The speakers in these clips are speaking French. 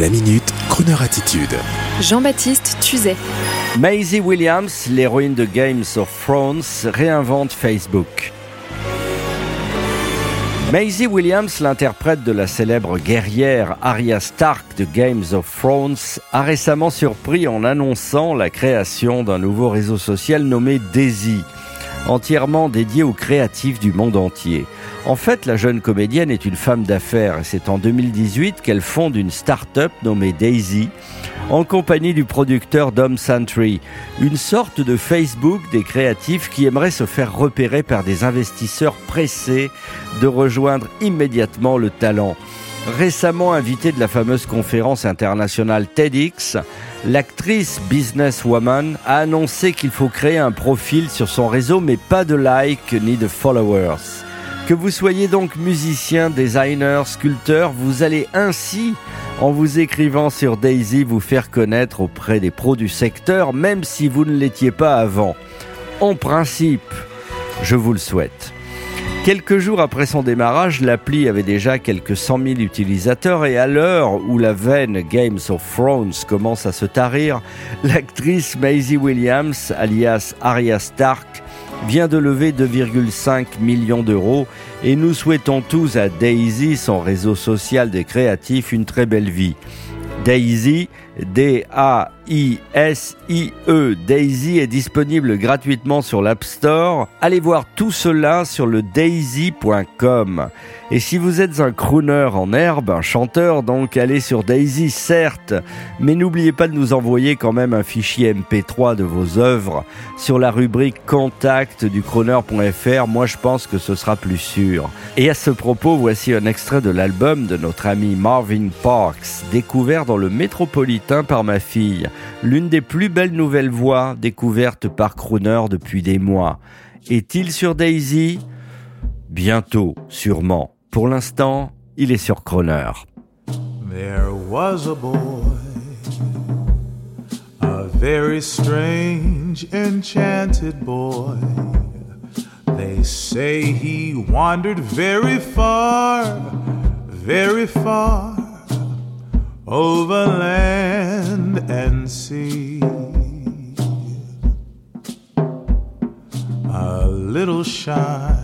La minute, Kroneur attitude. Jean-Baptiste Tuzet. Maisie Williams, l'héroïne de Games of Thrones, réinvente Facebook. Maisie Williams, l'interprète de la célèbre guerrière Arya Stark de Games of Thrones, a récemment surpris en annonçant la création d'un nouveau réseau social nommé Daisy entièrement dédié aux créatifs du monde entier. En fait, la jeune comédienne est une femme d'affaires et c'est en 2018 qu'elle fonde une start-up nommée Daisy en compagnie du producteur Dom Santry, une sorte de Facebook des créatifs qui aimeraient se faire repérer par des investisseurs pressés de rejoindre immédiatement le talent. Récemment invitée de la fameuse conférence internationale TEDx, l'actrice businesswoman a annoncé qu'il faut créer un profil sur son réseau mais pas de likes ni de followers. Que vous soyez donc musicien, designer, sculpteur, vous allez ainsi, en vous écrivant sur Daisy, vous faire connaître auprès des pros du secteur, même si vous ne l'étiez pas avant. En principe, je vous le souhaite. Quelques jours après son démarrage, l'appli avait déjà quelques cent mille utilisateurs et à l'heure où la veine Games of Thrones commence à se tarir, l'actrice Maisie Williams, alias Arya Stark, vient de lever 2,5 millions d'euros et nous souhaitons tous à Daisy, son réseau social des créatifs, une très belle vie. Daisy, D-A-I-S-I-E, Daisy est disponible gratuitement sur l'App Store. Allez voir tout cela sur le daisy.com. Et si vous êtes un crooner en herbe, un chanteur, donc allez sur Daisy, certes, mais n'oubliez pas de nous envoyer quand même un fichier MP3 de vos œuvres sur la rubrique contact du crooner.fr. Moi, je pense que ce sera plus sûr. Et à ce propos, voici un extrait de l'album de notre ami Marvin Parks, découvert dans le métropolitain par ma fille. L'une des plus belles nouvelles voix découvertes par crooner depuis des mois. Est-il sur Daisy? Bientôt, sûrement. Pour l'instant, il est sur Croner. There was a boy, a very strange, enchanted boy. They say he wandered very far, very far, over little shy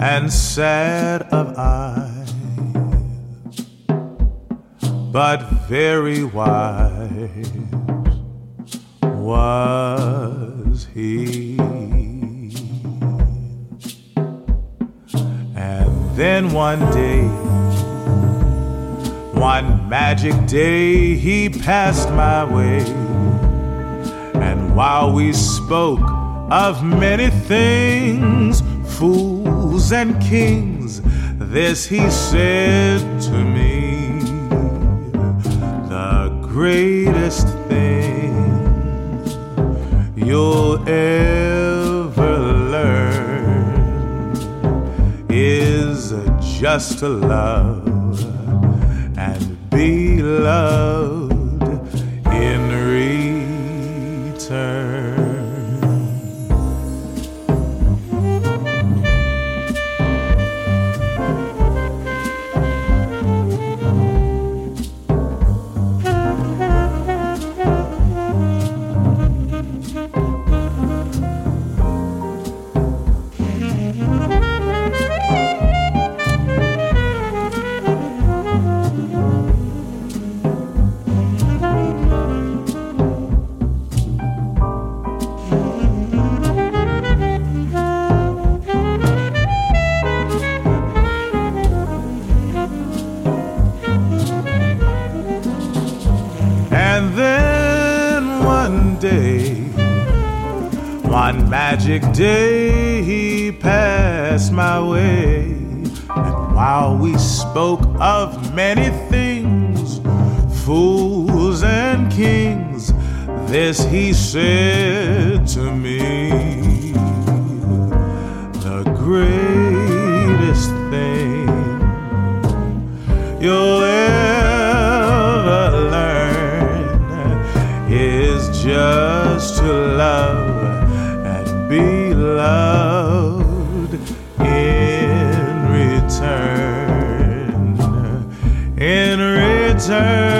and sad of eye, but very wise was he. And then one day, one magic day, he passed my way, while we spoke of many things, fools and kings. This he said to me the greatest thing you'll ever learn is just to love and be loved day, one magic day, he passed my way. And while we spoke of many things, fools and kings, this he said deserve.